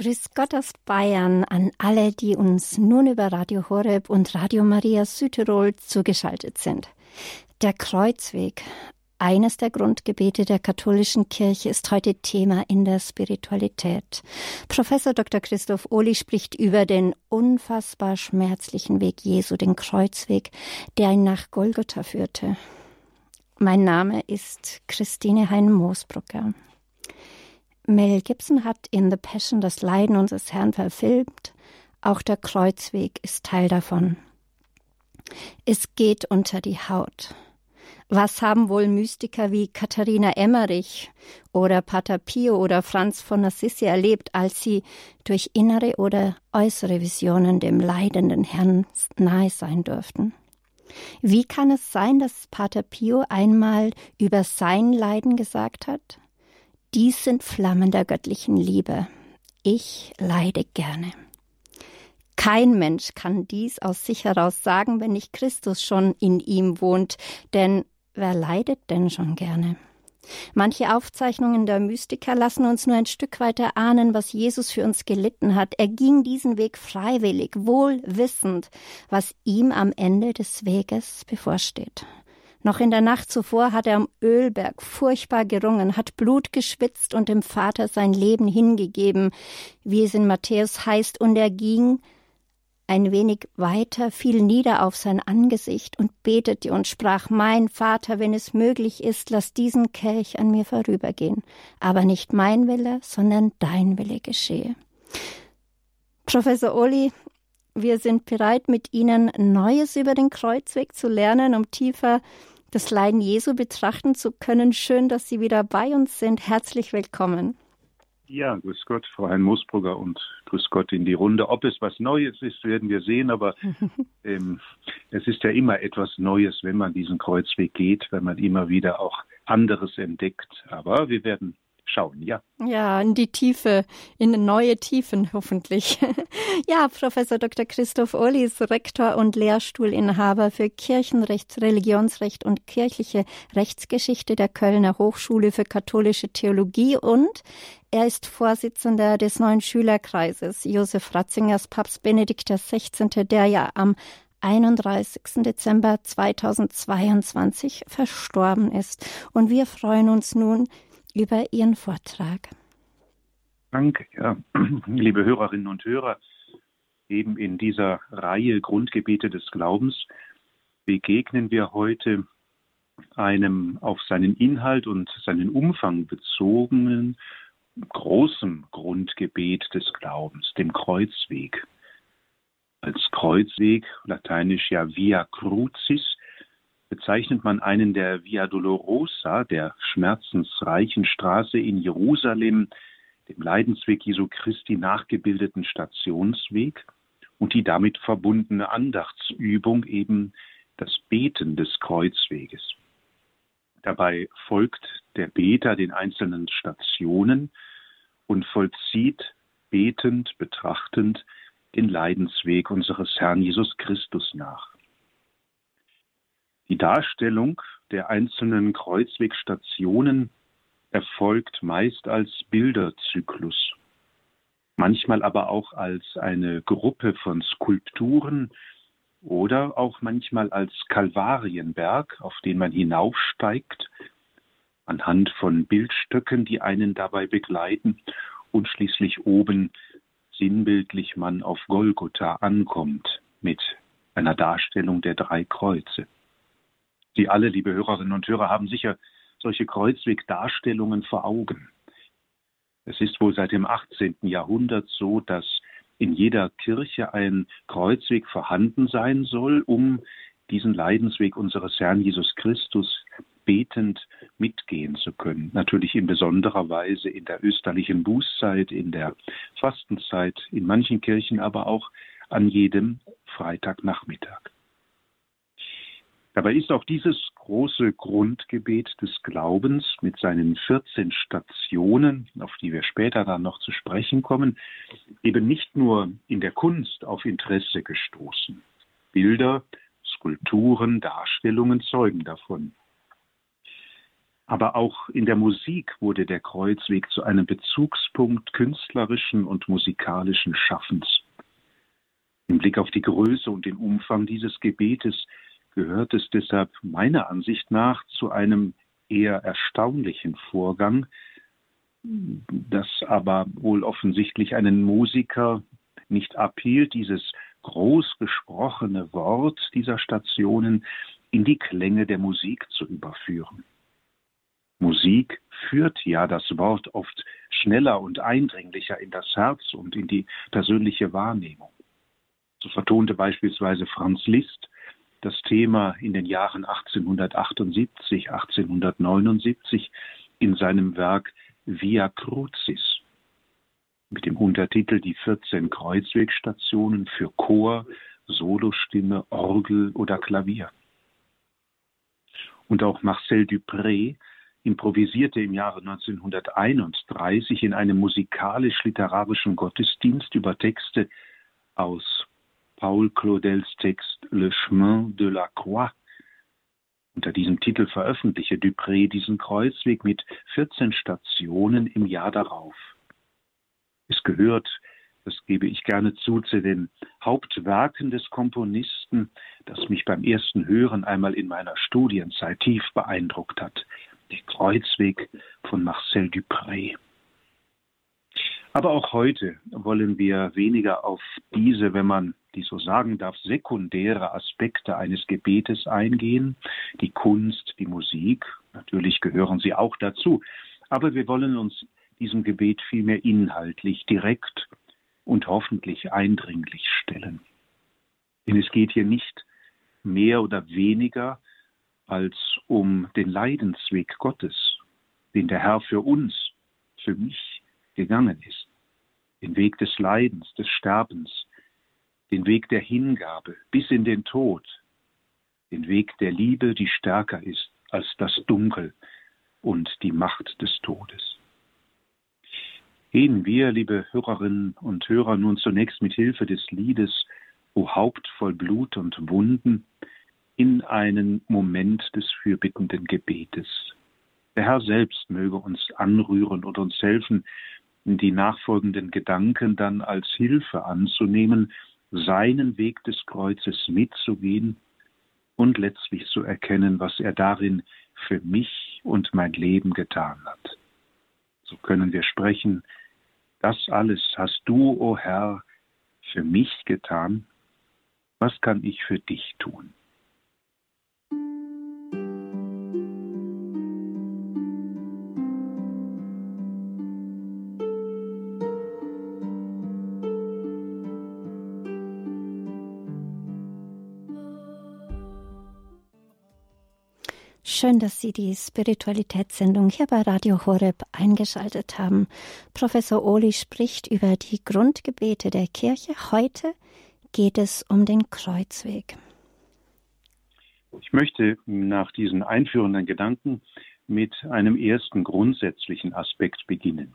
Grüß Gott aus Bayern an alle, die uns nun über Radio Horeb und Radio Maria Südtirol zugeschaltet sind. Der Kreuzweg, eines der Grundgebete der katholischen Kirche ist heute Thema in der Spiritualität. Professor Dr. Christoph Ohli spricht über den unfassbar schmerzlichen Weg Jesu, den Kreuzweg, der ihn nach Golgotha führte. Mein Name ist Christine Hein-Moosbrucker. Mel Gibson hat in The Passion das Leiden unseres Herrn verfilmt. Auch der Kreuzweg ist Teil davon. Es geht unter die Haut. Was haben wohl Mystiker wie Katharina Emmerich oder Pater Pio oder Franz von Assisi erlebt, als sie durch innere oder äußere Visionen dem leidenden Herrn nahe sein durften? Wie kann es sein, dass Pater Pio einmal über sein Leiden gesagt hat? Dies sind Flammen der göttlichen Liebe. Ich leide gerne. Kein Mensch kann dies aus sich heraus sagen, wenn nicht Christus schon in ihm wohnt, denn wer leidet denn schon gerne? Manche Aufzeichnungen der Mystiker lassen uns nur ein Stück weiter ahnen, was Jesus für uns gelitten hat. Er ging diesen Weg freiwillig, wohl wissend, was ihm am Ende des Weges bevorsteht. Noch in der Nacht zuvor hat er am Ölberg furchtbar gerungen, hat Blut geschwitzt und dem Vater sein Leben hingegeben, wie es in Matthäus heißt, und er ging ein wenig weiter, fiel nieder auf sein Angesicht und betete und sprach, Mein Vater, wenn es möglich ist, lass diesen Kelch an mir vorübergehen, aber nicht mein Wille, sondern dein Wille geschehe. Professor Oli, wir sind bereit, mit Ihnen Neues über den Kreuzweg zu lernen, um tiefer das Leiden Jesu betrachten zu können. Schön, dass Sie wieder bei uns sind. Herzlich willkommen. Ja, grüß Gott, Frau Hein-Moosbrugger und grüß Gott in die Runde. Ob es was Neues ist, werden wir sehen, aber ähm, es ist ja immer etwas Neues, wenn man diesen Kreuzweg geht, wenn man immer wieder auch anderes entdeckt. Aber wir werden schauen, ja. Ja, in die Tiefe, in neue Tiefen hoffentlich. ja, Professor Dr. Christoph Olli ist Rektor und Lehrstuhlinhaber für Kirchenrecht, Religionsrecht und kirchliche Rechtsgeschichte der Kölner Hochschule für katholische Theologie und er ist Vorsitzender des neuen Schülerkreises Josef Ratzingers Papst Benedikt XVI., der ja am 31. Dezember 2022 verstorben ist. Und wir freuen uns nun über Ihren Vortrag. Danke, ja. Liebe Hörerinnen und Hörer, eben in dieser Reihe Grundgebete des Glaubens begegnen wir heute einem auf seinen Inhalt und seinen Umfang bezogenen großen Grundgebet des Glaubens, dem Kreuzweg. Als Kreuzweg, lateinisch ja Via Crucis, bezeichnet man einen der Via Dolorosa, der schmerzensreichen Straße in Jerusalem, dem Leidensweg Jesu Christi nachgebildeten Stationsweg und die damit verbundene Andachtsübung eben das Beten des Kreuzweges. Dabei folgt der Beter den einzelnen Stationen und vollzieht betend, betrachtend den Leidensweg unseres Herrn Jesus Christus nach. Die Darstellung der einzelnen Kreuzwegstationen erfolgt meist als Bilderzyklus, manchmal aber auch als eine Gruppe von Skulpturen oder auch manchmal als Kalvarienberg, auf den man hinaufsteigt, anhand von Bildstöcken, die einen dabei begleiten und schließlich oben sinnbildlich man auf Golgotha ankommt mit einer Darstellung der drei Kreuze. Sie alle, liebe Hörerinnen und Hörer, haben sicher solche Kreuzwegdarstellungen vor Augen. Es ist wohl seit dem 18. Jahrhundert so, dass in jeder Kirche ein Kreuzweg vorhanden sein soll, um diesen Leidensweg unseres Herrn Jesus Christus betend mitgehen zu können. Natürlich in besonderer Weise in der österlichen Bußzeit, in der Fastenzeit, in manchen Kirchen aber auch an jedem Freitagnachmittag. Dabei ist auch dieses große Grundgebet des Glaubens mit seinen 14 Stationen, auf die wir später dann noch zu sprechen kommen, eben nicht nur in der Kunst auf Interesse gestoßen. Bilder, Skulpturen, Darstellungen zeugen davon. Aber auch in der Musik wurde der Kreuzweg zu einem Bezugspunkt künstlerischen und musikalischen Schaffens. Im Blick auf die Größe und den Umfang dieses Gebetes gehört es deshalb meiner Ansicht nach zu einem eher erstaunlichen Vorgang, das aber wohl offensichtlich einen Musiker nicht abhielt, dieses groß gesprochene Wort dieser Stationen in die Klänge der Musik zu überführen. Musik führt ja das Wort oft schneller und eindringlicher in das Herz und in die persönliche Wahrnehmung. So vertonte beispielsweise Franz Liszt das Thema in den Jahren 1878, 1879 in seinem Werk Via Crucis mit dem Untertitel Die 14 Kreuzwegstationen für Chor, Solostimme, Orgel oder Klavier. Und auch Marcel Dupré improvisierte im Jahre 1931 in einem musikalisch-literarischen Gottesdienst über Texte aus Paul Claudels Text Le Chemin de la Croix. Unter diesem Titel veröffentlichte Dupré diesen Kreuzweg mit 14 Stationen im Jahr darauf. Es gehört, das gebe ich gerne zu, zu den Hauptwerken des Komponisten, das mich beim ersten Hören einmal in meiner Studienzeit tief beeindruckt hat der Kreuzweg von Marcel Dupré. Aber auch heute wollen wir weniger auf diese, wenn man die so sagen darf, sekundäre Aspekte eines Gebetes eingehen, die Kunst, die Musik, natürlich gehören sie auch dazu, aber wir wollen uns diesem Gebet vielmehr inhaltlich, direkt und hoffentlich eindringlich stellen. Denn es geht hier nicht mehr oder weniger als um den Leidensweg Gottes, den der Herr für uns, für mich gegangen ist. Den Weg des Leidens, des Sterbens, den Weg der Hingabe bis in den Tod, den Weg der Liebe, die stärker ist als das Dunkel und die Macht des Todes. Gehen wir, liebe Hörerinnen und Hörer, nun zunächst mit Hilfe des Liedes O Haupt voll Blut und Wunden in einen Moment des fürbittenden Gebetes. Der Herr selbst möge uns anrühren und uns helfen, die nachfolgenden Gedanken dann als Hilfe anzunehmen, seinen Weg des Kreuzes mitzugehen und letztlich zu erkennen, was er darin für mich und mein Leben getan hat. So können wir sprechen, das alles hast du, o oh Herr, für mich getan, was kann ich für dich tun? Schön, dass Sie die Spiritualitätssendung hier bei Radio Horeb eingeschaltet haben. Professor Ohli spricht über die Grundgebete der Kirche. Heute geht es um den Kreuzweg. Ich möchte nach diesen einführenden Gedanken mit einem ersten grundsätzlichen Aspekt beginnen.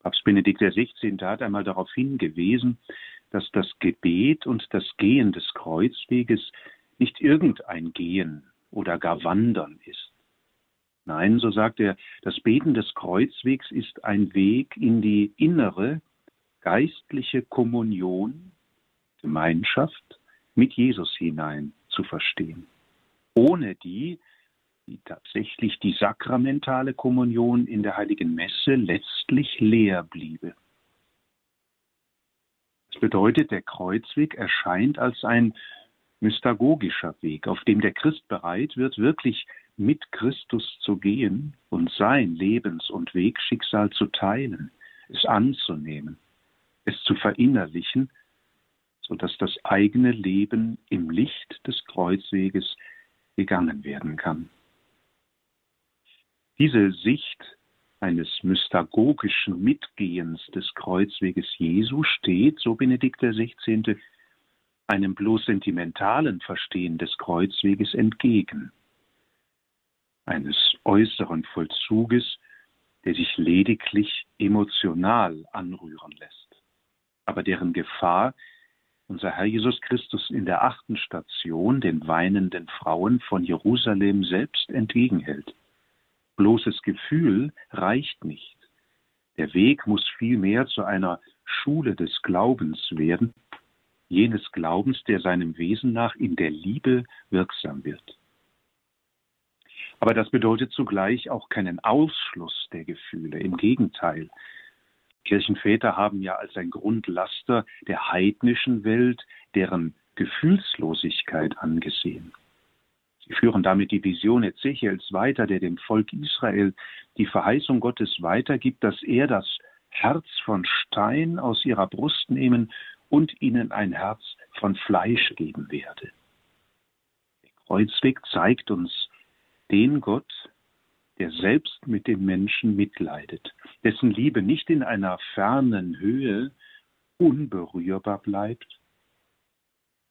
Papst Benedikt XVI. hat einmal darauf hingewiesen, dass das Gebet und das Gehen des Kreuzweges nicht irgendein Gehen oder gar Wandern ist. Nein, so sagt er, das Beten des Kreuzwegs ist ein Weg in die innere geistliche Kommunion, Gemeinschaft mit Jesus hinein zu verstehen. Ohne die, die tatsächlich die sakramentale Kommunion in der heiligen Messe letztlich leer bliebe. Das bedeutet, der Kreuzweg erscheint als ein mystagogischer Weg, auf dem der Christ bereit wird, wirklich mit Christus zu gehen und sein Lebens- und Wegschicksal zu teilen, es anzunehmen, es zu verinnerlichen, sodass das eigene Leben im Licht des Kreuzweges gegangen werden kann. Diese Sicht eines mystagogischen Mitgehens des Kreuzweges Jesu steht, so Benedikt XVI., einem bloß sentimentalen Verstehen des Kreuzweges entgegen, eines äußeren Vollzuges, der sich lediglich emotional anrühren lässt, aber deren Gefahr unser Herr Jesus Christus in der achten Station den weinenden Frauen von Jerusalem selbst entgegenhält. Bloßes Gefühl reicht nicht. Der Weg muss vielmehr zu einer Schule des Glaubens werden, jenes Glaubens, der seinem Wesen nach in der Liebe wirksam wird. Aber das bedeutet zugleich auch keinen Ausschluss der Gefühle. Im Gegenteil. Kirchenväter haben ja als ein Grundlaster der heidnischen Welt deren Gefühlslosigkeit angesehen. Sie führen damit die Vision Ezechiels weiter, der dem Volk Israel die Verheißung Gottes weitergibt, dass er das Herz von Stein aus ihrer Brust nehmen und ihnen ein Herz von Fleisch geben werde. Der Kreuzweg zeigt uns den Gott, der selbst mit dem Menschen mitleidet, dessen Liebe nicht in einer fernen Höhe unberührbar bleibt,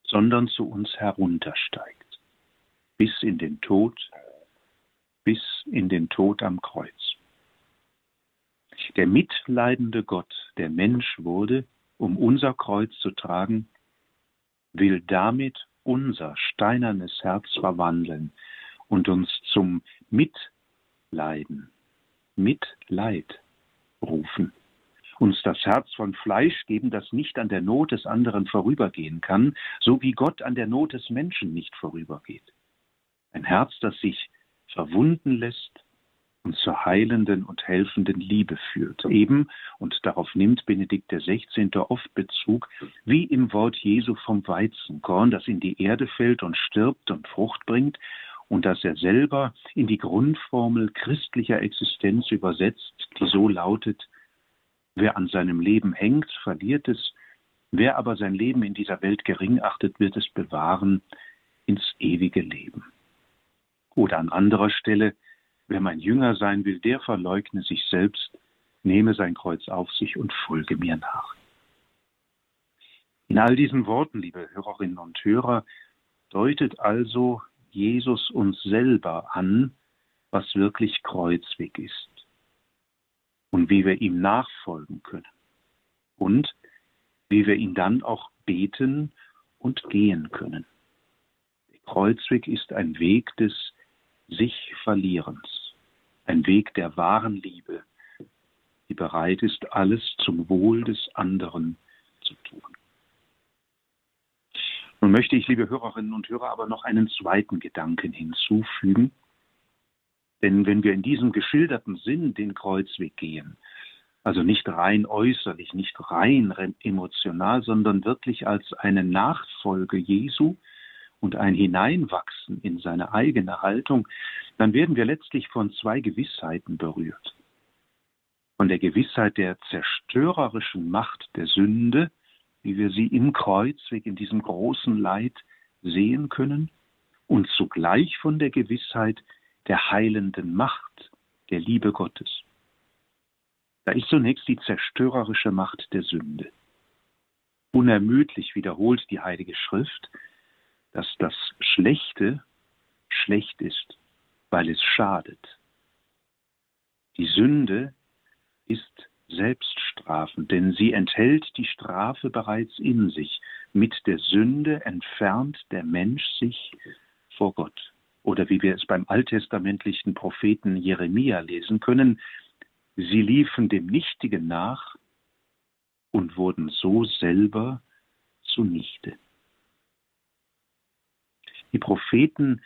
sondern zu uns heruntersteigt bis in den Tod, bis in den Tod am Kreuz. Der mitleidende Gott, der Mensch wurde, um unser Kreuz zu tragen, will damit unser steinernes Herz verwandeln und uns zum Mitleiden, Mitleid rufen, uns das Herz von Fleisch geben, das nicht an der Not des anderen vorübergehen kann, so wie Gott an der Not des Menschen nicht vorübergeht. Ein Herz, das sich verwunden lässt und zur heilenden und helfenden Liebe führt. Eben, und darauf nimmt Benedikt XVI. oft Bezug, wie im Wort Jesu vom Weizenkorn, das in die Erde fällt und stirbt und Frucht bringt, und das er selber in die Grundformel christlicher Existenz übersetzt, die so lautet, wer an seinem Leben hängt, verliert es, wer aber sein Leben in dieser Welt gering achtet, wird es bewahren ins ewige Leben. Oder an anderer Stelle, wer mein Jünger sein will, der verleugne sich selbst, nehme sein Kreuz auf sich und folge mir nach. In all diesen Worten, liebe Hörerinnen und Hörer, deutet also Jesus uns selber an, was wirklich Kreuzweg ist und wie wir ihm nachfolgen können und wie wir ihn dann auch beten und gehen können. Der Kreuzweg ist ein Weg des sich Verlierens, ein Weg der wahren Liebe, die bereit ist, alles zum Wohl des anderen zu tun. Nun möchte ich, liebe Hörerinnen und Hörer, aber noch einen zweiten Gedanken hinzufügen. Denn wenn wir in diesem geschilderten Sinn den Kreuzweg gehen, also nicht rein äußerlich, nicht rein emotional, sondern wirklich als eine Nachfolge Jesu, und ein Hineinwachsen in seine eigene Haltung, dann werden wir letztlich von zwei Gewissheiten berührt. Von der Gewissheit der zerstörerischen Macht der Sünde, wie wir sie im Kreuzweg in diesem großen Leid sehen können, und zugleich von der Gewissheit der heilenden Macht der Liebe Gottes. Da ist zunächst die zerstörerische Macht der Sünde. Unermüdlich wiederholt die Heilige Schrift, dass das Schlechte schlecht ist, weil es schadet. Die Sünde ist selbststrafend, denn sie enthält die Strafe bereits in sich. Mit der Sünde entfernt der Mensch sich vor Gott. Oder wie wir es beim alttestamentlichen Propheten Jeremia lesen können, sie liefen dem Nichtigen nach und wurden so selber zunichte. Die Propheten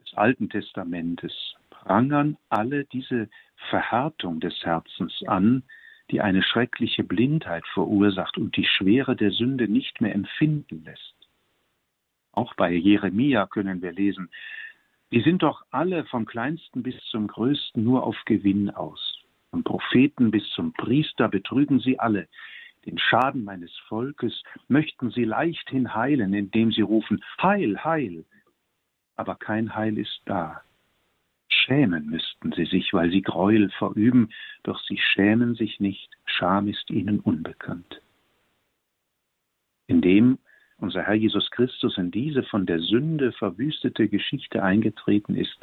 des Alten Testamentes prangern alle diese Verhärtung des Herzens an, die eine schreckliche Blindheit verursacht und die Schwere der Sünde nicht mehr empfinden lässt. Auch bei Jeremia können wir lesen, die sind doch alle vom kleinsten bis zum größten nur auf Gewinn aus. Vom Propheten bis zum Priester betrügen sie alle. Den Schaden meines Volkes möchten sie leichthin heilen, indem sie rufen, Heil, Heil. Aber kein Heil ist da. Schämen müssten sie sich, weil sie Gräuel verüben, doch sie schämen sich nicht, Scham ist ihnen unbekannt. Indem unser Herr Jesus Christus in diese von der Sünde verwüstete Geschichte eingetreten ist,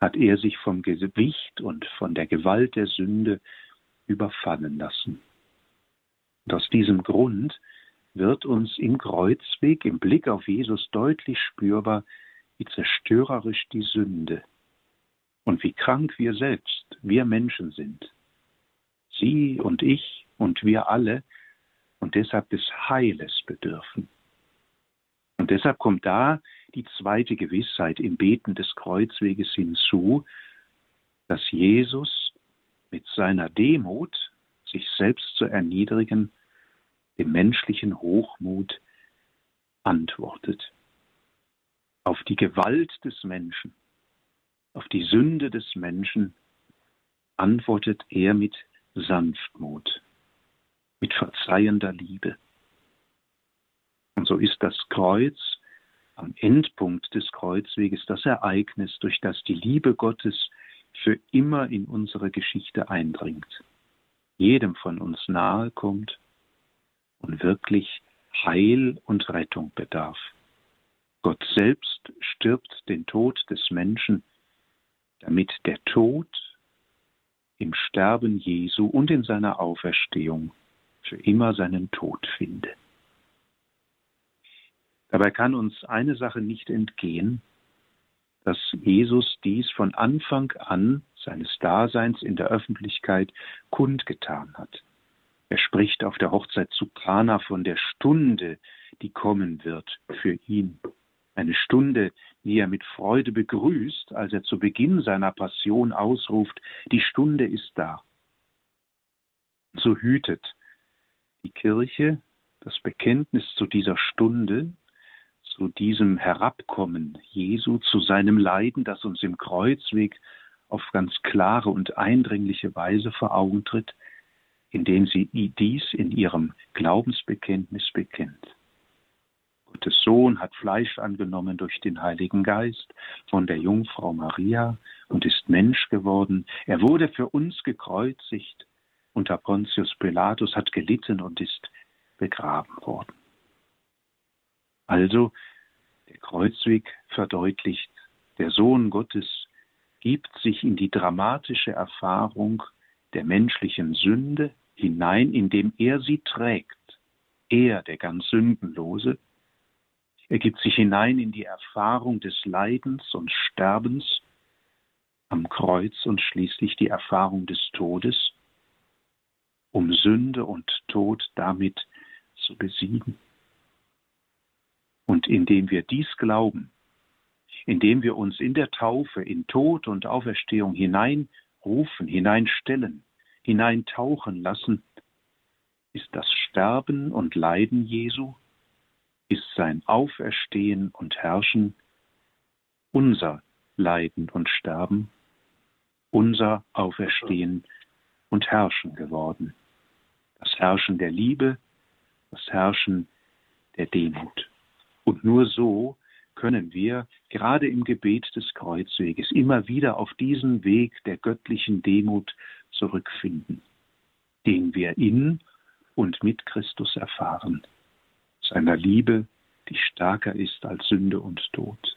hat er sich vom Gewicht und von der Gewalt der Sünde überfallen lassen. Und aus diesem Grund wird uns im Kreuzweg, im Blick auf Jesus deutlich spürbar, wie zerstörerisch die Sünde und wie krank wir selbst, wir Menschen sind. Sie und ich und wir alle und deshalb des Heiles bedürfen. Und deshalb kommt da die zweite Gewissheit im Beten des Kreuzweges hinzu, dass Jesus mit seiner Demut, sich selbst zu erniedrigen, dem menschlichen Hochmut antwortet. Auf die Gewalt des Menschen, auf die Sünde des Menschen antwortet er mit Sanftmut, mit verzeihender Liebe. Und so ist das Kreuz am Endpunkt des Kreuzweges das Ereignis, durch das die Liebe Gottes für immer in unsere Geschichte eindringt, jedem von uns nahe kommt und wirklich Heil und Rettung bedarf. Gott selbst stirbt den Tod des Menschen, damit der Tod im Sterben Jesu und in seiner Auferstehung für immer seinen Tod finde. Dabei kann uns eine Sache nicht entgehen, dass Jesus dies von Anfang an seines Daseins in der Öffentlichkeit kundgetan hat. Er spricht auf der Hochzeit zu Kana von der Stunde, die kommen wird für ihn. Eine Stunde, die er mit Freude begrüßt, als er zu Beginn seiner Passion ausruft, die Stunde ist da. So hütet die Kirche das Bekenntnis zu dieser Stunde, zu diesem Herabkommen Jesu, zu seinem Leiden, das uns im Kreuzweg auf ganz klare und eindringliche Weise vor Augen tritt, indem sie dies in ihrem Glaubensbekenntnis bekennt. Gottes Sohn hat Fleisch angenommen durch den Heiligen Geist von der Jungfrau Maria und ist Mensch geworden. Er wurde für uns gekreuzigt unter Pontius Pilatus, hat gelitten und ist begraben worden. Also, der Kreuzweg verdeutlicht, der Sohn Gottes gibt sich in die dramatische Erfahrung der menschlichen Sünde hinein, indem er sie trägt. Er, der ganz Sündenlose, er gibt sich hinein in die Erfahrung des Leidens und Sterbens am Kreuz und schließlich die Erfahrung des Todes, um Sünde und Tod damit zu besiegen. Und indem wir dies glauben, indem wir uns in der Taufe in Tod und Auferstehung hineinrufen, hineinstellen, hineintauchen lassen, ist das Sterben und Leiden Jesu, ist sein Auferstehen und Herrschen unser Leiden und Sterben, unser Auferstehen und Herrschen geworden. Das Herrschen der Liebe, das Herrschen der Demut. Und nur so können wir gerade im Gebet des Kreuzweges immer wieder auf diesen Weg der göttlichen Demut zurückfinden, den wir in und mit Christus erfahren, seiner Liebe, die stärker ist als Sünde und Tod.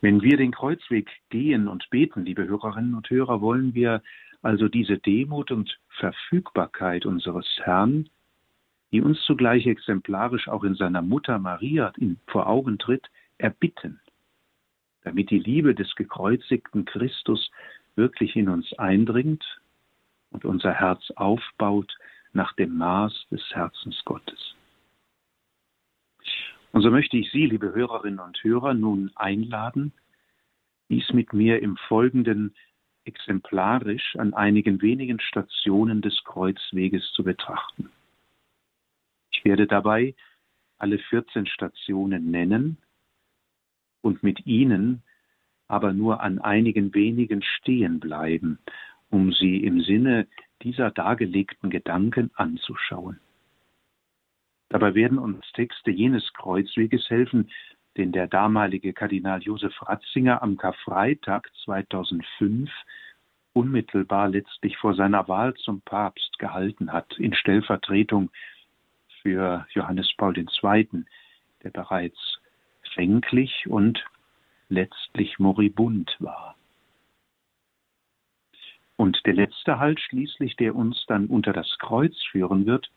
Wenn wir den Kreuzweg gehen und beten, liebe Hörerinnen und Hörer, wollen wir also diese Demut und Verfügbarkeit unseres Herrn die uns zugleich exemplarisch auch in seiner Mutter Maria vor Augen tritt, erbitten, damit die Liebe des gekreuzigten Christus wirklich in uns eindringt und unser Herz aufbaut nach dem Maß des Herzens Gottes. Und so möchte ich Sie, liebe Hörerinnen und Hörer, nun einladen, dies mit mir im Folgenden exemplarisch an einigen wenigen Stationen des Kreuzweges zu betrachten. Ich werde dabei alle 14 Stationen nennen und mit ihnen aber nur an einigen wenigen stehen bleiben, um sie im Sinne dieser dargelegten Gedanken anzuschauen. Dabei werden uns Texte jenes Kreuzweges helfen, den der damalige Kardinal Josef Ratzinger am Karfreitag 2005 unmittelbar letztlich vor seiner Wahl zum Papst gehalten hat, in Stellvertretung für Johannes Paul II., der bereits fänglich und letztlich moribund war. Und der letzte Halt schließlich, der uns dann unter das Kreuz führen wird,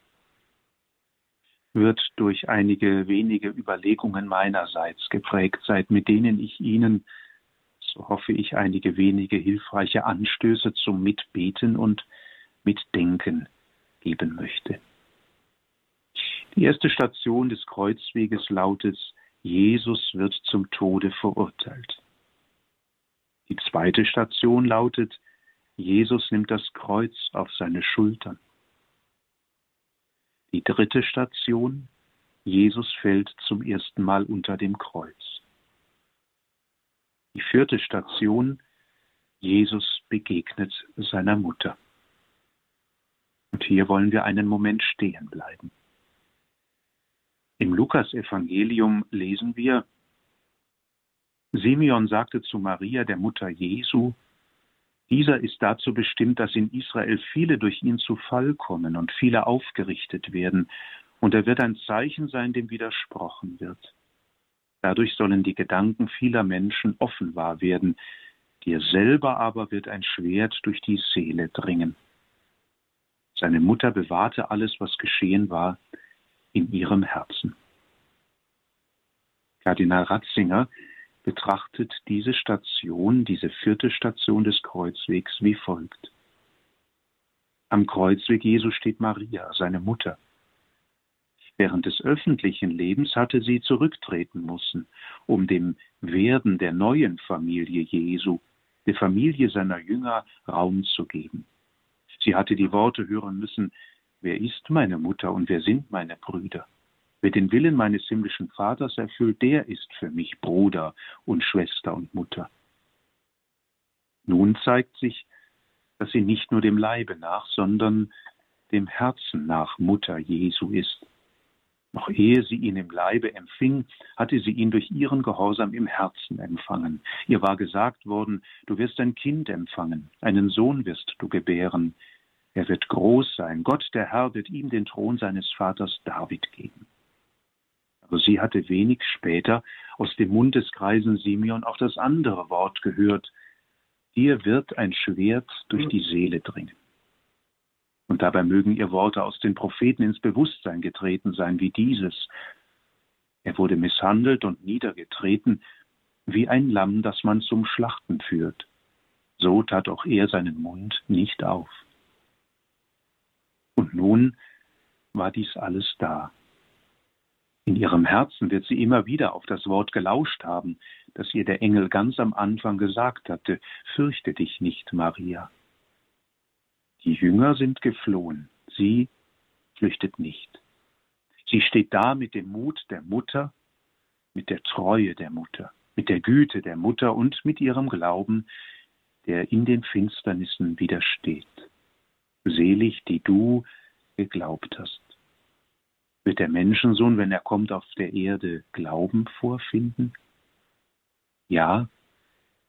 wird durch einige wenige Überlegungen meinerseits geprägt sein, mit denen ich Ihnen so hoffe ich, einige wenige hilfreiche Anstöße zum Mitbeten und Mitdenken geben möchte. Die erste Station des Kreuzweges lautet, Jesus wird zum Tode verurteilt. Die zweite Station lautet, Jesus nimmt das Kreuz auf seine Schultern. Die dritte Station, Jesus fällt zum ersten Mal unter dem Kreuz. Die vierte Station, Jesus begegnet seiner Mutter. Und hier wollen wir einen Moment stehen bleiben. Im Lukasevangelium lesen wir, Simeon sagte zu Maria, der Mutter Jesu, dieser ist dazu bestimmt, dass in Israel viele durch ihn zu Fall kommen und viele aufgerichtet werden, und er wird ein Zeichen sein, dem widersprochen wird. Dadurch sollen die Gedanken vieler Menschen offenbar werden, dir selber aber wird ein Schwert durch die Seele dringen. Seine Mutter bewahrte alles, was geschehen war, in ihrem Herzen. Kardinal Ratzinger betrachtet diese Station, diese vierte Station des Kreuzwegs wie folgt. Am Kreuzweg Jesu steht Maria, seine Mutter. Während des öffentlichen Lebens hatte sie zurücktreten müssen, um dem Werden der neuen Familie Jesu, der Familie seiner Jünger, Raum zu geben. Sie hatte die Worte hören müssen, wer ist meine Mutter und wer sind meine Brüder? Wer den Willen meines himmlischen Vaters erfüllt, der ist für mich Bruder und Schwester und Mutter. Nun zeigt sich, dass sie nicht nur dem Leibe nach, sondern dem Herzen nach Mutter Jesu ist. Noch ehe sie ihn im Leibe empfing, hatte sie ihn durch ihren Gehorsam im Herzen empfangen. Ihr war gesagt worden, du wirst ein Kind empfangen, einen Sohn wirst du gebären. Er wird groß sein, Gott der Herr wird ihm den Thron seines Vaters David geben. Aber sie hatte wenig später aus dem Mund des Kreisen Simeon auch das andere Wort gehört, dir wird ein Schwert durch die Seele dringen. Und dabei mögen ihr Worte aus den Propheten ins Bewusstsein getreten sein, wie dieses. Er wurde misshandelt und niedergetreten, wie ein Lamm, das man zum Schlachten führt. So tat auch er seinen Mund nicht auf. Nun war dies alles da. In ihrem Herzen wird sie immer wieder auf das Wort gelauscht haben, das ihr der Engel ganz am Anfang gesagt hatte, Fürchte dich nicht, Maria. Die Jünger sind geflohen, sie flüchtet nicht. Sie steht da mit dem Mut der Mutter, mit der Treue der Mutter, mit der Güte der Mutter und mit ihrem Glauben, der in den Finsternissen widersteht. Selig, die du geglaubt hast. Wird der Menschensohn, wenn er kommt auf der Erde, Glauben vorfinden? Ja,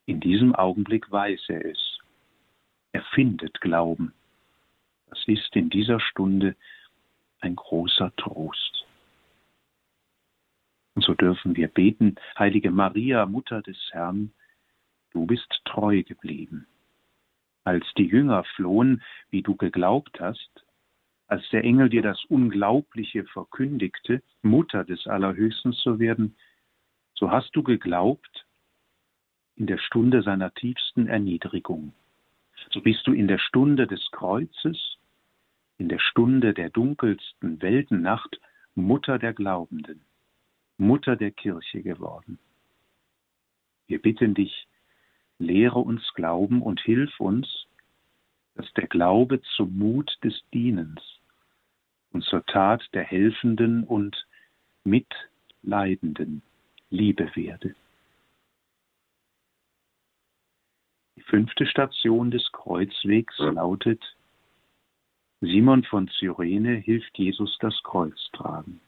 in diesem Augenblick weiß er es. Er findet Glauben. Das ist in dieser Stunde ein großer Trost. Und so dürfen wir beten, heilige Maria, Mutter des Herrn, du bist treu geblieben. Als die Jünger flohen, wie du geglaubt hast, als der Engel dir das Unglaubliche verkündigte, Mutter des Allerhöchsten zu werden, so hast du geglaubt in der Stunde seiner tiefsten Erniedrigung. So bist du in der Stunde des Kreuzes, in der Stunde der dunkelsten Weltennacht Mutter der Glaubenden, Mutter der Kirche geworden. Wir bitten dich, lehre uns Glauben und hilf uns, dass der Glaube zum Mut des Dienens und zur Tat der helfenden und mitleidenden Liebe werde. Die fünfte Station des Kreuzwegs lautet, Simon von Cyrene hilft Jesus das Kreuz tragen.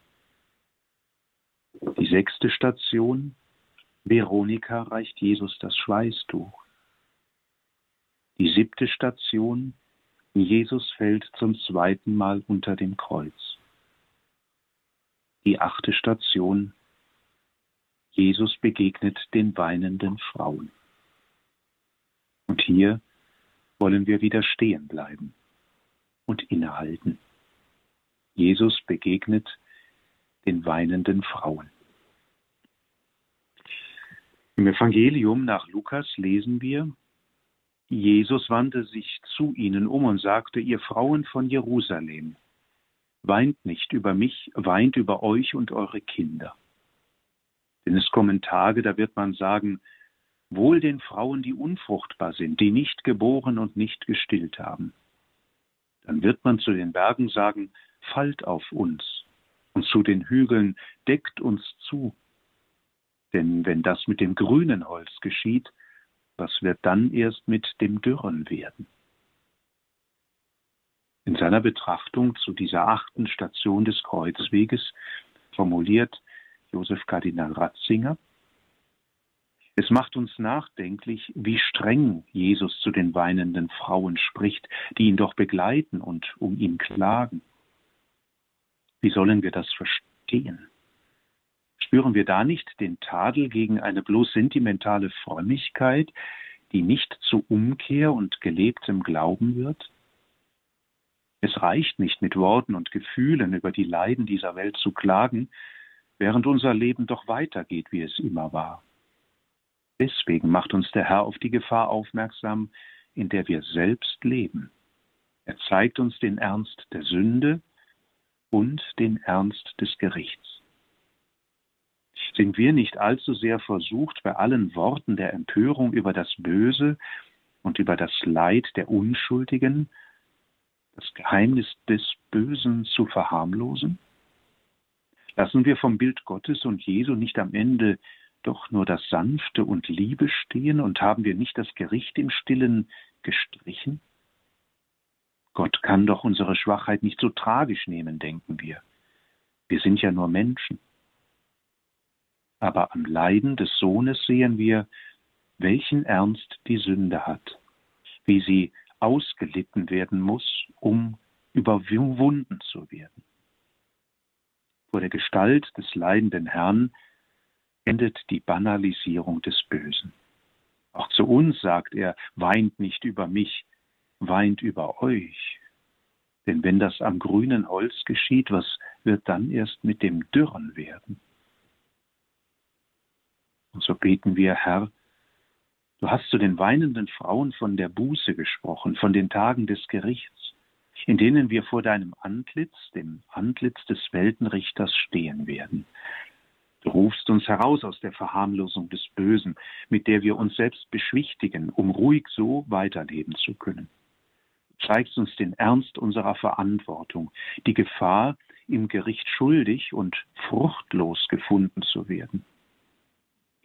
Die sechste Station, Veronika reicht Jesus das Schweißtuch. Die siebte Station, Jesus fällt zum zweiten Mal unter dem Kreuz. Die achte Station, Jesus begegnet den weinenden Frauen. Und hier wollen wir wieder stehen bleiben und innehalten. Jesus begegnet den weinenden Frauen. Im Evangelium nach Lukas lesen wir, Jesus wandte sich zu ihnen um und sagte, ihr Frauen von Jerusalem, weint nicht über mich, weint über euch und eure Kinder. Denn es kommen Tage, da wird man sagen, wohl den Frauen, die unfruchtbar sind, die nicht geboren und nicht gestillt haben. Dann wird man zu den Bergen sagen, fallt auf uns, und zu den Hügeln deckt uns zu. Denn wenn das mit dem grünen Holz geschieht, was wird dann erst mit dem Dürren werden? In seiner Betrachtung zu dieser achten Station des Kreuzweges formuliert Josef Kardinal Ratzinger, es macht uns nachdenklich, wie streng Jesus zu den weinenden Frauen spricht, die ihn doch begleiten und um ihn klagen. Wie sollen wir das verstehen? Spüren wir da nicht den Tadel gegen eine bloß sentimentale Frömmigkeit, die nicht zu Umkehr und gelebtem Glauben wird? Es reicht nicht mit Worten und Gefühlen über die Leiden dieser Welt zu klagen, während unser Leben doch weitergeht, wie es immer war. Deswegen macht uns der Herr auf die Gefahr aufmerksam, in der wir selbst leben. Er zeigt uns den Ernst der Sünde und den Ernst des Gerichts. Sind wir nicht allzu sehr versucht, bei allen Worten der Empörung über das Böse und über das Leid der Unschuldigen das Geheimnis des Bösen zu verharmlosen? Lassen wir vom Bild Gottes und Jesu nicht am Ende doch nur das Sanfte und Liebe stehen und haben wir nicht das Gericht im Stillen gestrichen? Gott kann doch unsere Schwachheit nicht so tragisch nehmen, denken wir. Wir sind ja nur Menschen. Aber am Leiden des Sohnes sehen wir, welchen Ernst die Sünde hat, wie sie ausgelitten werden muss, um überwunden zu werden. Vor der Gestalt des leidenden Herrn endet die Banalisierung des Bösen. Auch zu uns sagt er, weint nicht über mich, weint über euch. Denn wenn das am grünen Holz geschieht, was wird dann erst mit dem Dürren werden? Und so beten wir, Herr, du hast zu den weinenden Frauen von der Buße gesprochen, von den Tagen des Gerichts, in denen wir vor deinem Antlitz, dem Antlitz des Weltenrichters stehen werden. Du rufst uns heraus aus der Verharmlosung des Bösen, mit der wir uns selbst beschwichtigen, um ruhig so weiterleben zu können. Du zeigst uns den Ernst unserer Verantwortung, die Gefahr, im Gericht schuldig und fruchtlos gefunden zu werden.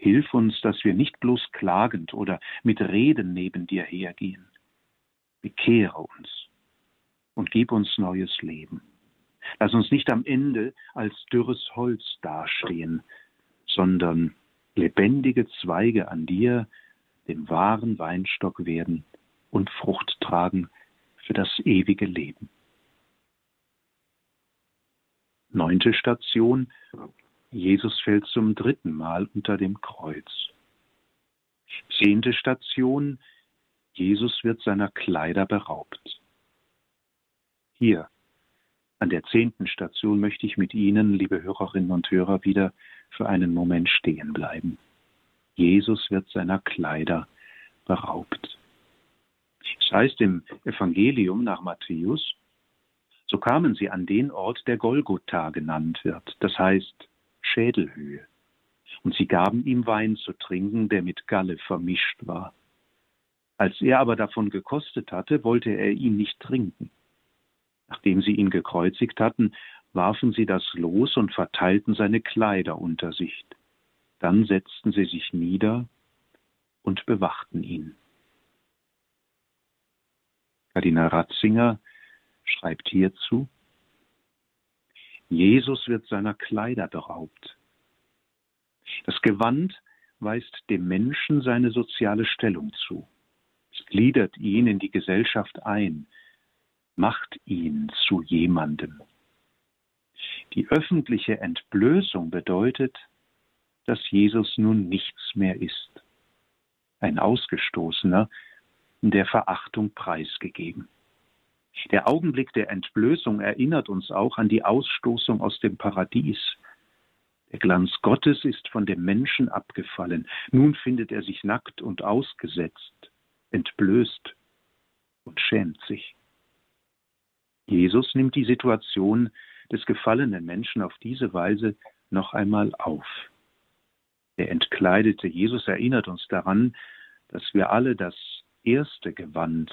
Hilf uns, dass wir nicht bloß klagend oder mit Reden neben dir hergehen. Bekehre uns und gib uns neues Leben. Lass uns nicht am Ende als dürres Holz dastehen, sondern lebendige Zweige an dir, dem wahren Weinstock werden und Frucht tragen für das ewige Leben. Neunte Station. Jesus fällt zum dritten Mal unter dem Kreuz. Zehnte Station. Jesus wird seiner Kleider beraubt. Hier an der zehnten Station möchte ich mit Ihnen, liebe Hörerinnen und Hörer, wieder für einen Moment stehen bleiben. Jesus wird seiner Kleider beraubt. Es heißt im Evangelium nach Matthäus, so kamen sie an den Ort, der Golgotha genannt wird, das heißt Schädelhöhe. Und sie gaben ihm Wein zu trinken, der mit Galle vermischt war. Als er aber davon gekostet hatte, wollte er ihn nicht trinken. Nachdem sie ihn gekreuzigt hatten, warfen sie das Los und verteilten seine Kleider unter sich. Dann setzten sie sich nieder und bewachten ihn. Kardinal Ratzinger schreibt hierzu, Jesus wird seiner Kleider beraubt. Das Gewand weist dem Menschen seine soziale Stellung zu. Es gliedert ihn in die Gesellschaft ein, macht ihn zu jemandem. Die öffentliche Entblößung bedeutet, dass Jesus nun nichts mehr ist. Ein Ausgestoßener, der Verachtung preisgegeben. Der Augenblick der Entblößung erinnert uns auch an die Ausstoßung aus dem Paradies. Der Glanz Gottes ist von dem Menschen abgefallen. Nun findet er sich nackt und ausgesetzt, entblößt und schämt sich. Jesus nimmt die Situation des gefallenen Menschen auf diese Weise noch einmal auf. Der entkleidete Jesus erinnert uns daran, dass wir alle das erste Gewand,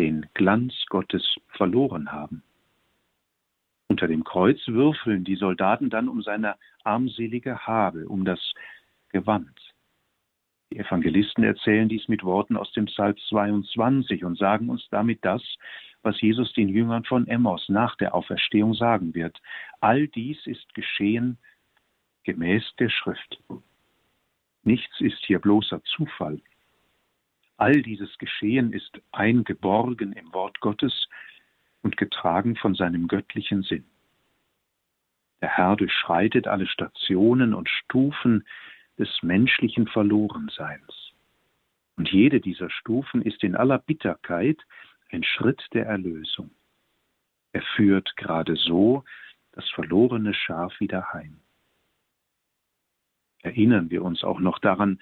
den Glanz Gottes, verloren haben. Unter dem Kreuz würfeln die Soldaten dann um seine armselige Habe, um das Gewand. Die Evangelisten erzählen dies mit Worten aus dem Psalm 22 und sagen uns damit das, was Jesus den Jüngern von Emmaus nach der Auferstehung sagen wird. All dies ist geschehen gemäß der Schrift. Nichts ist hier bloßer Zufall. All dieses Geschehen ist eingeborgen im Wort Gottes und getragen von seinem göttlichen Sinn. Der Herr durchschreitet alle Stationen und Stufen des menschlichen Verlorenseins. Und jede dieser Stufen ist in aller Bitterkeit ein Schritt der Erlösung. Er führt gerade so das verlorene Schaf wieder heim. Erinnern wir uns auch noch daran,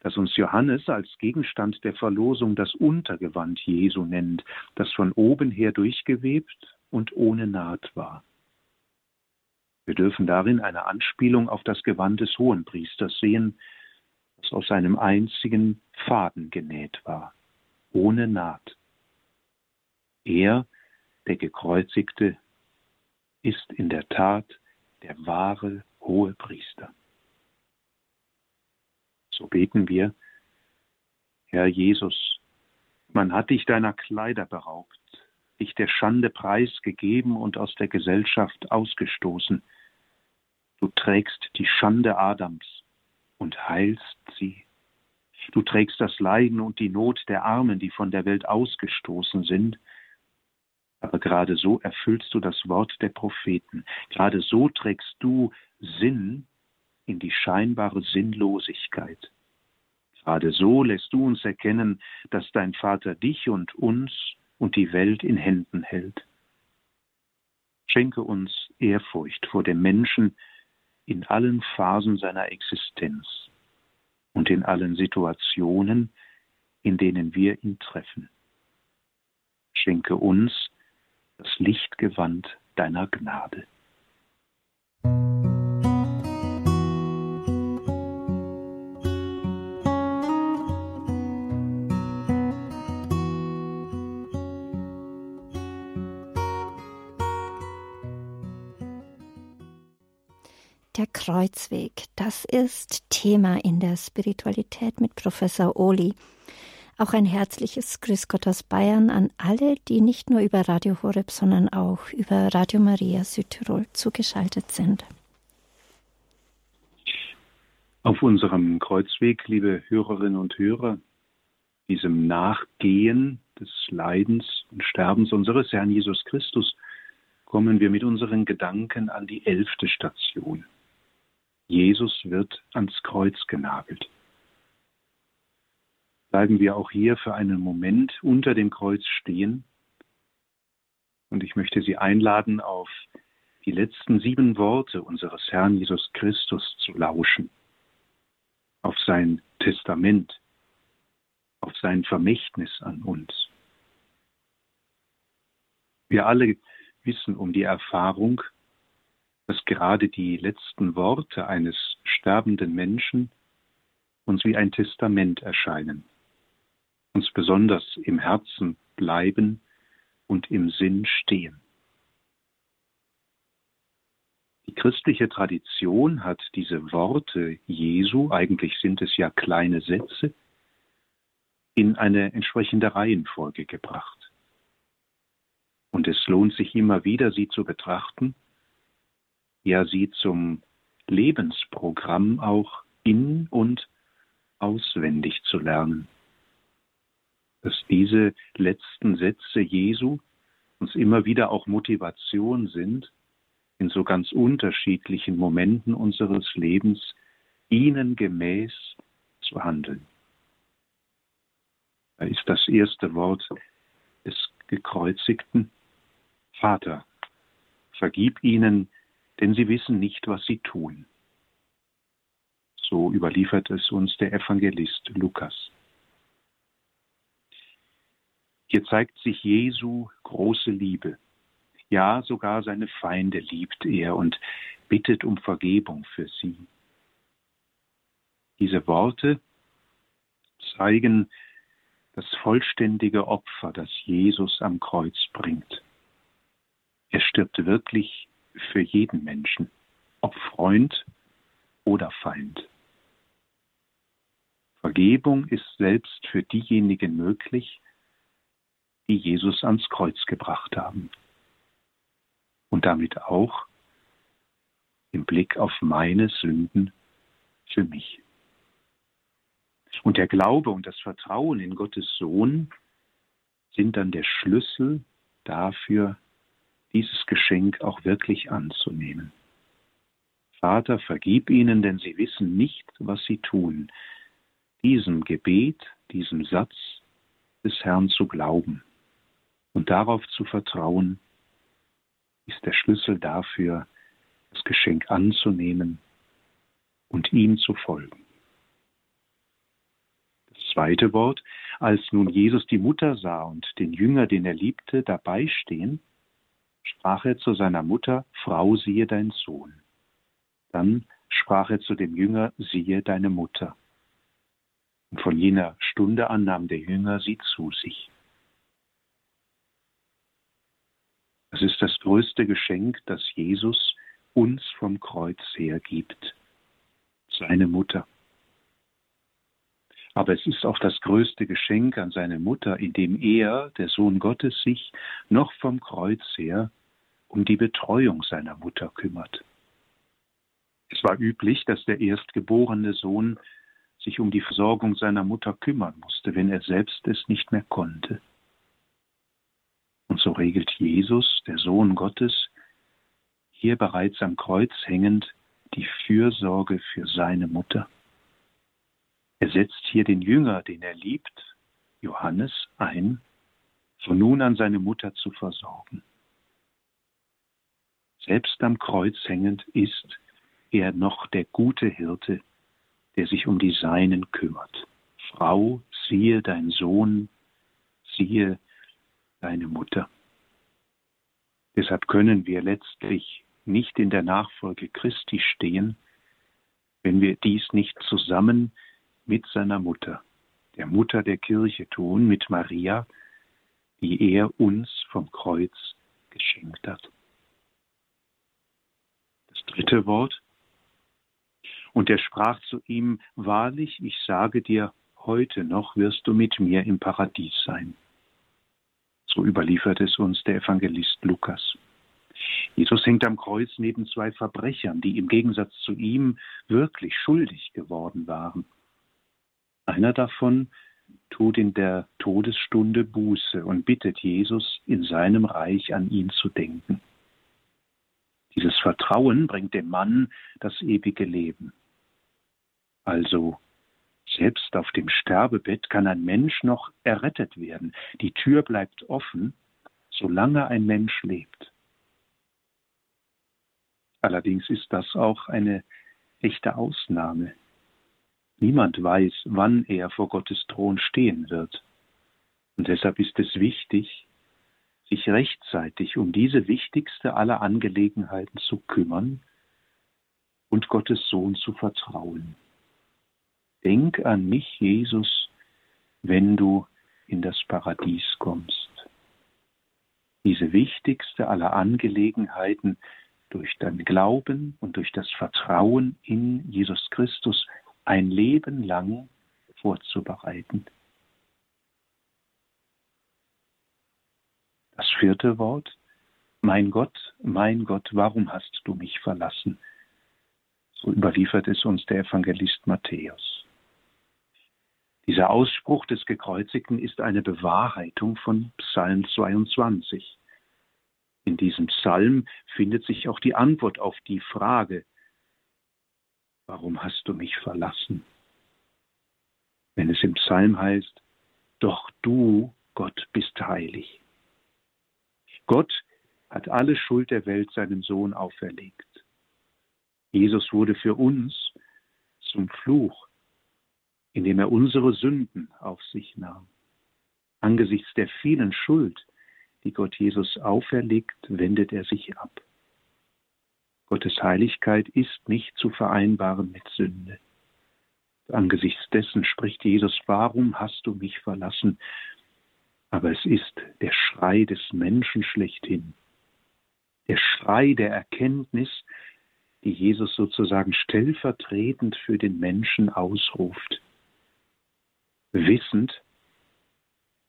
dass uns Johannes als Gegenstand der Verlosung das Untergewand Jesu nennt, das von oben her durchgewebt und ohne Naht war. Wir dürfen darin eine Anspielung auf das Gewand des Hohenpriesters sehen, das aus einem einzigen Faden genäht war, ohne Naht. Er, der Gekreuzigte, ist in der Tat der wahre Hohepriester. So beten wir, Herr Jesus, man hat dich deiner Kleider beraubt, dich der Schande preisgegeben und aus der Gesellschaft ausgestoßen. Du trägst die Schande Adams und heilst sie. Du trägst das Leiden und die Not der Armen, die von der Welt ausgestoßen sind. Aber gerade so erfüllst du das Wort der Propheten. Gerade so trägst du Sinn in die scheinbare Sinnlosigkeit. Gerade so lässt du uns erkennen, dass dein Vater dich und uns und die Welt in Händen hält. Schenke uns Ehrfurcht vor dem Menschen in allen Phasen seiner Existenz und in allen Situationen, in denen wir ihn treffen. Schenke uns das Lichtgewand deiner Gnade. Kreuzweg, das ist Thema in der Spiritualität mit Professor Oli. Auch ein herzliches Grüß Gott aus Bayern an alle, die nicht nur über Radio Horeb, sondern auch über Radio Maria Südtirol zugeschaltet sind. Auf unserem Kreuzweg, liebe Hörerinnen und Hörer, diesem Nachgehen des Leidens und Sterbens unseres Herrn Jesus Christus, kommen wir mit unseren Gedanken an die elfte Station. Jesus wird ans Kreuz genagelt. Bleiben wir auch hier für einen Moment unter dem Kreuz stehen. Und ich möchte Sie einladen, auf die letzten sieben Worte unseres Herrn Jesus Christus zu lauschen, auf sein Testament, auf sein Vermächtnis an uns. Wir alle wissen um die Erfahrung, dass gerade die letzten Worte eines sterbenden Menschen uns wie ein Testament erscheinen, uns besonders im Herzen bleiben und im Sinn stehen. Die christliche Tradition hat diese Worte Jesu, eigentlich sind es ja kleine Sätze, in eine entsprechende Reihenfolge gebracht. Und es lohnt sich immer wieder, sie zu betrachten ja sie zum Lebensprogramm auch in und auswendig zu lernen. Dass diese letzten Sätze Jesu uns immer wieder auch Motivation sind, in so ganz unterschiedlichen Momenten unseres Lebens ihnen gemäß zu handeln. Da ist das erste Wort des gekreuzigten Vater. Vergib ihnen, denn sie wissen nicht, was sie tun. So überliefert es uns der Evangelist Lukas. Hier zeigt sich Jesu große Liebe. Ja, sogar seine Feinde liebt er und bittet um Vergebung für sie. Diese Worte zeigen das vollständige Opfer, das Jesus am Kreuz bringt. Er stirbt wirklich für jeden Menschen, ob Freund oder Feind. Vergebung ist selbst für diejenigen möglich, die Jesus ans Kreuz gebracht haben. Und damit auch im Blick auf meine Sünden für mich. Und der Glaube und das Vertrauen in Gottes Sohn sind dann der Schlüssel dafür, dieses Geschenk auch wirklich anzunehmen. Vater, vergib ihnen, denn sie wissen nicht, was sie tun. Diesem Gebet, diesem Satz des Herrn zu glauben und darauf zu vertrauen, ist der Schlüssel dafür, das Geschenk anzunehmen und ihm zu folgen. Das zweite Wort, als nun Jesus die Mutter sah und den Jünger, den er liebte, dabei stehen, sprach er zu seiner Mutter, Frau, siehe dein Sohn. Dann sprach er zu dem Jünger, siehe deine Mutter. Und von jener Stunde an nahm der Jünger sie zu sich. Das ist das größte Geschenk, das Jesus uns vom Kreuz her gibt. Seine Mutter. Aber es ist auch das größte Geschenk an seine Mutter, indem er, der Sohn Gottes, sich noch vom Kreuz her um die Betreuung seiner Mutter kümmert. Es war üblich, dass der erstgeborene Sohn sich um die Versorgung seiner Mutter kümmern musste, wenn er selbst es nicht mehr konnte. Und so regelt Jesus, der Sohn Gottes, hier bereits am Kreuz hängend, die Fürsorge für seine Mutter. Er setzt hier den Jünger, den er liebt, Johannes, ein, von nun an seine Mutter zu versorgen. Selbst am Kreuz hängend ist er noch der gute Hirte, der sich um die Seinen kümmert. Frau, siehe dein Sohn, siehe deine Mutter. Deshalb können wir letztlich nicht in der Nachfolge Christi stehen, wenn wir dies nicht zusammen mit seiner Mutter, der Mutter der Kirche tun, mit Maria, die er uns vom Kreuz geschenkt hat. Dritte Wort. Und er sprach zu ihm, Wahrlich, ich sage dir, heute noch wirst du mit mir im Paradies sein. So überliefert es uns der Evangelist Lukas. Jesus hängt am Kreuz neben zwei Verbrechern, die im Gegensatz zu ihm wirklich schuldig geworden waren. Einer davon tut in der Todesstunde Buße und bittet Jesus, in seinem Reich an ihn zu denken. Dieses Vertrauen bringt dem Mann das ewige Leben. Also selbst auf dem Sterbebett kann ein Mensch noch errettet werden. Die Tür bleibt offen, solange ein Mensch lebt. Allerdings ist das auch eine echte Ausnahme. Niemand weiß, wann er vor Gottes Thron stehen wird. Und deshalb ist es wichtig, sich rechtzeitig um diese wichtigste aller Angelegenheiten zu kümmern und Gottes Sohn zu vertrauen. Denk an mich, Jesus, wenn du in das Paradies kommst. Diese wichtigste aller Angelegenheiten durch dein Glauben und durch das Vertrauen in Jesus Christus ein Leben lang vorzubereiten. Das vierte Wort, mein Gott, mein Gott, warum hast du mich verlassen? So überliefert es uns der Evangelist Matthäus. Dieser Ausspruch des Gekreuzigten ist eine Bewahrheitung von Psalm 22. In diesem Psalm findet sich auch die Antwort auf die Frage, warum hast du mich verlassen? Wenn es im Psalm heißt, doch du, Gott, bist heilig. Gott hat alle Schuld der Welt seinem Sohn auferlegt. Jesus wurde für uns zum Fluch, indem er unsere Sünden auf sich nahm. Angesichts der vielen Schuld, die Gott Jesus auferlegt, wendet er sich ab. Gottes Heiligkeit ist nicht zu vereinbaren mit Sünde. Angesichts dessen spricht Jesus, warum hast du mich verlassen? Aber es ist der Schrei des Menschen schlechthin. Der Schrei der Erkenntnis, die Jesus sozusagen stellvertretend für den Menschen ausruft. Wissend,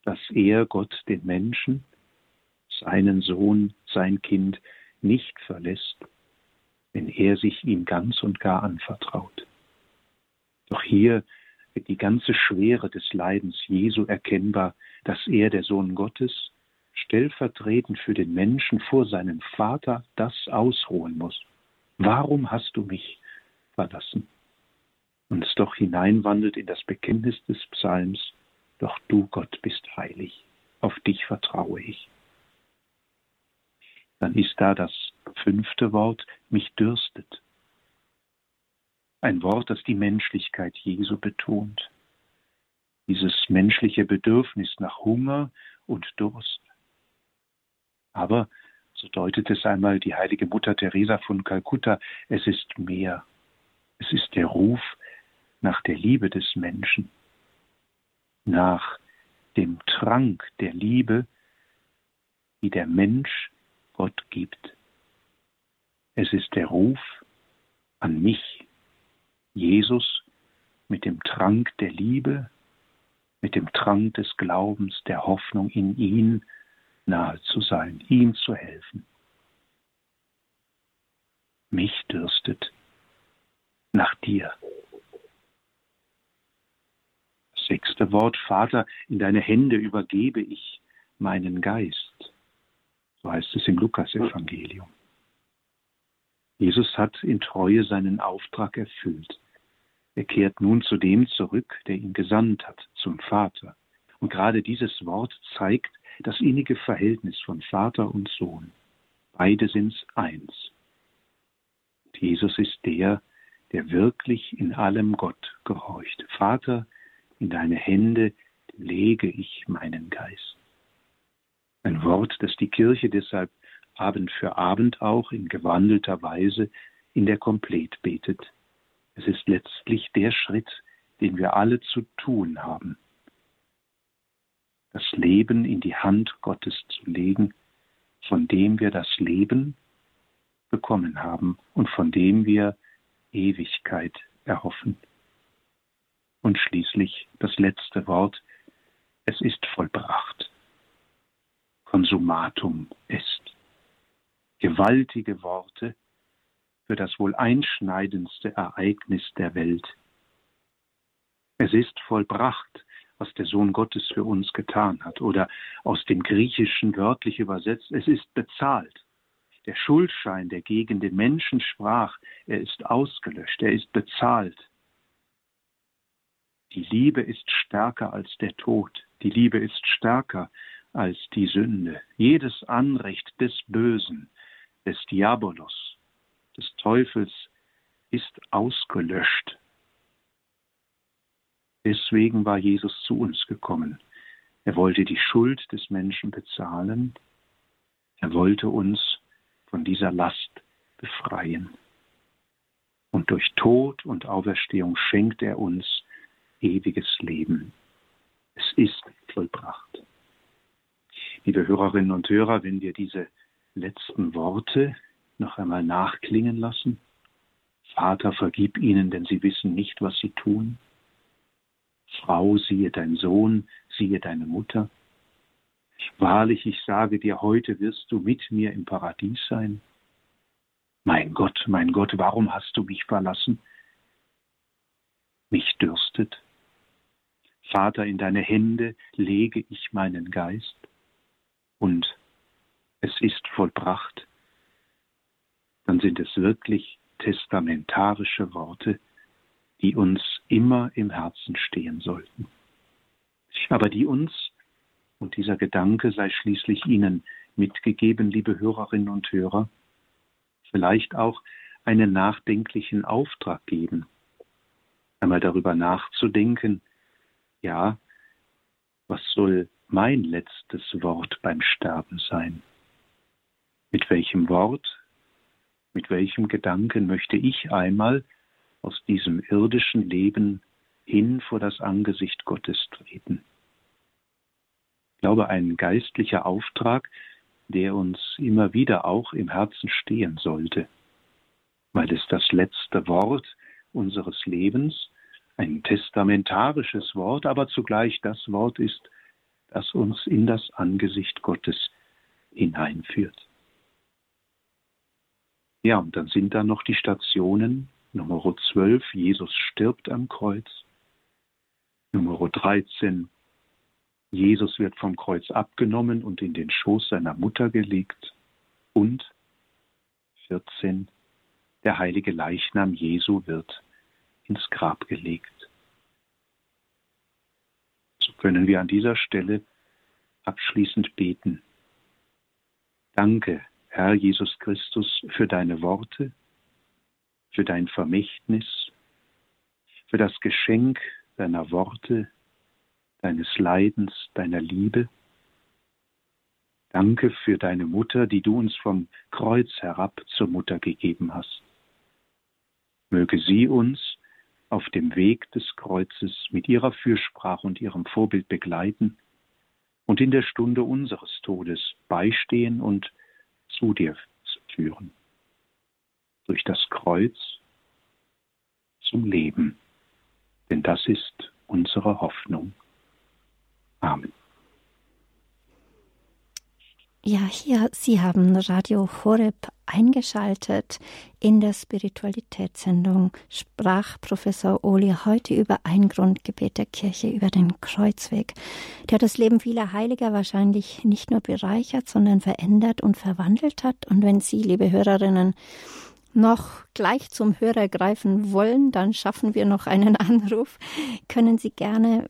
dass er Gott den Menschen, seinen Sohn, sein Kind nicht verlässt, wenn er sich ihm ganz und gar anvertraut. Doch hier wird die ganze Schwere des Leidens Jesu erkennbar, dass er, der Sohn Gottes, stellvertretend für den Menschen vor seinem Vater das ausruhen muss. Warum hast du mich verlassen? Und es doch hineinwandelt in das Bekenntnis des Psalms, doch du, Gott, bist heilig, auf dich vertraue ich. Dann ist da das fünfte Wort, mich dürstet. Ein Wort, das die Menschlichkeit Jesu betont. Dieses menschliche Bedürfnis nach Hunger und Durst. Aber, so deutet es einmal die heilige Mutter Teresa von Kalkutta, es ist mehr. Es ist der Ruf nach der Liebe des Menschen, nach dem Trank der Liebe, die der Mensch Gott gibt. Es ist der Ruf an mich, Jesus, mit dem Trank der Liebe, mit dem Trank des Glaubens, der Hoffnung in ihn nahe zu sein, ihm zu helfen. Mich dürstet nach dir. Das sechste Wort, Vater, in deine Hände übergebe ich meinen Geist. So heißt es im Lukasevangelium. Jesus hat in Treue seinen Auftrag erfüllt. Er kehrt nun zu dem zurück, der ihn gesandt hat, zum Vater. Und gerade dieses Wort zeigt das innige Verhältnis von Vater und Sohn. Beide sind's eins. Und Jesus ist der, der wirklich in allem Gott gehorcht. Vater, in deine Hände lege ich meinen Geist. Ein Wort, das die Kirche deshalb Abend für Abend auch in gewandelter Weise in der Komplet betet. Es ist letztlich der Schritt, den wir alle zu tun haben. Das Leben in die Hand Gottes zu legen, von dem wir das Leben bekommen haben und von dem wir Ewigkeit erhoffen. Und schließlich das letzte Wort, es ist vollbracht. Konsumatum est gewaltige Worte für das wohl einschneidendste Ereignis der Welt. Es ist vollbracht, was der Sohn Gottes für uns getan hat, oder aus dem Griechischen wörtlich übersetzt, es ist bezahlt. Der Schuldschein, der gegen den Menschen sprach, er ist ausgelöscht, er ist bezahlt. Die Liebe ist stärker als der Tod, die Liebe ist stärker als die Sünde. Jedes Anrecht des Bösen, des Diabolos, des Teufels, ist ausgelöscht. Deswegen war Jesus zu uns gekommen. Er wollte die Schuld des Menschen bezahlen. Er wollte uns von dieser Last befreien. Und durch Tod und Auferstehung schenkt er uns ewiges Leben. Es ist vollbracht. Liebe Hörerinnen und Hörer, wenn wir diese letzten Worte noch einmal nachklingen lassen? Vater, vergib ihnen, denn sie wissen nicht, was sie tun. Frau, siehe dein Sohn, siehe deine Mutter. Wahrlich, ich sage dir, heute wirst du mit mir im Paradies sein. Mein Gott, mein Gott, warum hast du mich verlassen? Mich dürstet. Vater, in deine Hände lege ich meinen Geist. Und es ist vollbracht, dann sind es wirklich testamentarische Worte, die uns immer im Herzen stehen sollten. Aber die uns, und dieser Gedanke sei schließlich Ihnen mitgegeben, liebe Hörerinnen und Hörer, vielleicht auch einen nachdenklichen Auftrag geben. einmal darüber nachzudenken, ja, was soll mein letztes Wort beim Sterben sein? Mit welchem Wort, mit welchem Gedanken möchte ich einmal aus diesem irdischen Leben hin vor das Angesicht Gottes treten? Ich glaube, ein geistlicher Auftrag, der uns immer wieder auch im Herzen stehen sollte, weil es das letzte Wort unseres Lebens, ein testamentarisches Wort, aber zugleich das Wort ist, das uns in das Angesicht Gottes hineinführt. Ja, und dann sind da noch die Stationen Nummer 12, Jesus stirbt am Kreuz. Nummer 13, Jesus wird vom Kreuz abgenommen und in den Schoß seiner Mutter gelegt. Und 14, der heilige Leichnam Jesu wird ins Grab gelegt. So können wir an dieser Stelle abschließend beten. Danke, Herr Jesus Christus, für deine Worte, für dein Vermächtnis, für das Geschenk deiner Worte, deines Leidens, deiner Liebe. Danke für deine Mutter, die du uns vom Kreuz herab zur Mutter gegeben hast. Möge sie uns auf dem Weg des Kreuzes mit ihrer Fürsprache und ihrem Vorbild begleiten und in der Stunde unseres Todes beistehen und zu dir führen. Durch das Kreuz zum Leben. Denn das ist unsere Hoffnung. Amen. Ja, hier, Sie haben Radio Horeb eingeschaltet. In der Spiritualitätssendung sprach Professor Oli heute über ein Grundgebet der Kirche, über den Kreuzweg, der das Leben vieler Heiliger wahrscheinlich nicht nur bereichert, sondern verändert und verwandelt hat. Und wenn Sie, liebe Hörerinnen, noch gleich zum Hörer greifen wollen, dann schaffen wir noch einen Anruf. Können Sie gerne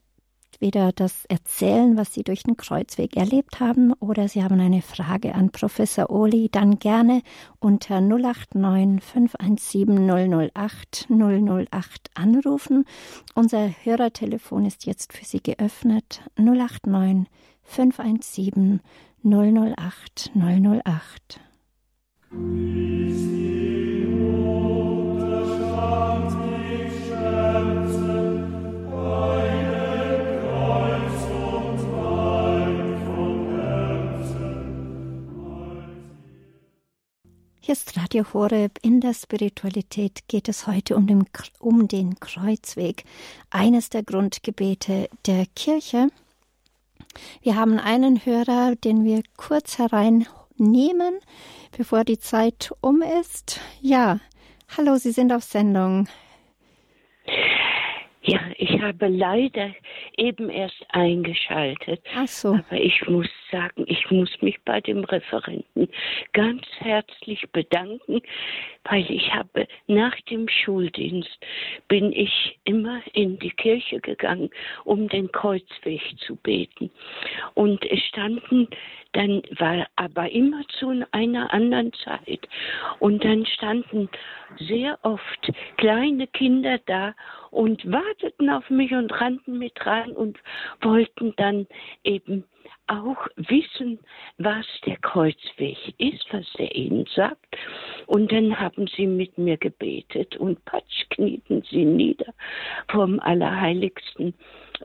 entweder das erzählen, was Sie durch den Kreuzweg erlebt haben, oder Sie haben eine Frage an Professor Oli, dann gerne unter 089 517 008 008 anrufen. Unser Hörertelefon ist jetzt für Sie geöffnet. 089 517 008 008. Hier ist Radio Horeb. In der Spiritualität geht es heute um den, um den Kreuzweg, eines der Grundgebete der Kirche. Wir haben einen Hörer, den wir kurz hereinnehmen, bevor die Zeit um ist. Ja, hallo, Sie sind auf Sendung. Ja, ich habe leider eben erst eingeschaltet. Ach so. Aber ich muss sagen, ich muss mich bei dem Referenten ganz herzlich bedanken, weil ich habe nach dem Schuldienst bin ich immer in die Kirche gegangen, um den Kreuzweg zu beten. Und es standen dann war aber immer zu einer anderen Zeit. Und dann standen sehr oft kleine Kinder da und warteten auf mich und rannten mit rein und wollten dann eben auch wissen, was der Kreuzweg ist, was er ihnen sagt. Und dann haben sie mit mir gebetet und patsch knieten sie nieder vom Allerheiligsten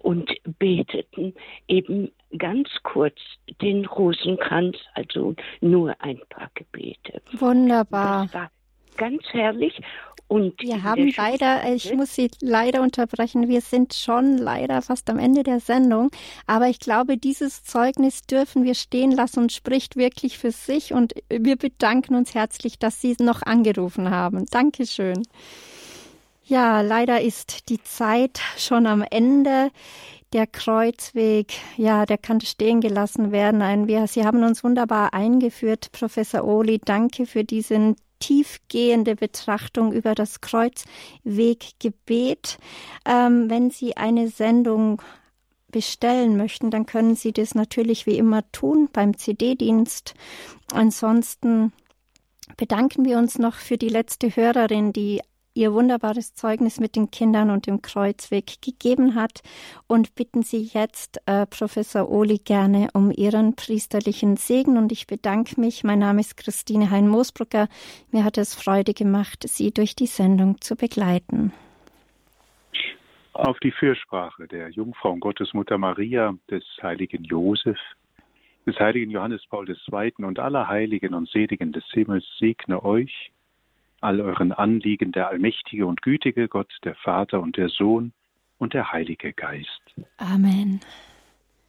und beteten eben ganz kurz den Rosenkranz, also nur ein paar Gebete. Wunderbar. Das war ganz herrlich und wir haben leider, ich muss Sie leider unterbrechen, wir sind schon leider fast am Ende der Sendung, aber ich glaube, dieses Zeugnis dürfen wir stehen lassen und spricht wirklich für sich und wir bedanken uns herzlich, dass Sie noch angerufen haben. Dankeschön. Ja, leider ist die Zeit schon am Ende. Der Kreuzweg, ja, der kann stehen gelassen werden. Ein, wir, Sie haben uns wunderbar eingeführt, Professor Ohli. Danke für diesen tiefgehende Betrachtung über das Kreuzweggebet. Ähm, wenn Sie eine Sendung bestellen möchten, dann können Sie das natürlich wie immer tun beim CD-Dienst. Ansonsten bedanken wir uns noch für die letzte Hörerin, die ihr wunderbares Zeugnis mit den Kindern und dem Kreuzweg gegeben hat und bitten Sie jetzt, äh, Professor Ohli, gerne um Ihren priesterlichen Segen. Und ich bedanke mich. Mein Name ist Christine Hein-Moosbrucker. Mir hat es Freude gemacht, Sie durch die Sendung zu begleiten. Auf die Fürsprache der Jungfrau Gottesmutter Maria, des heiligen Josef, des heiligen Johannes Paul II. und aller Heiligen und Seligen des Himmels segne euch all euren Anliegen der allmächtige und gütige Gott, der Vater und der Sohn und der Heilige Geist. Amen.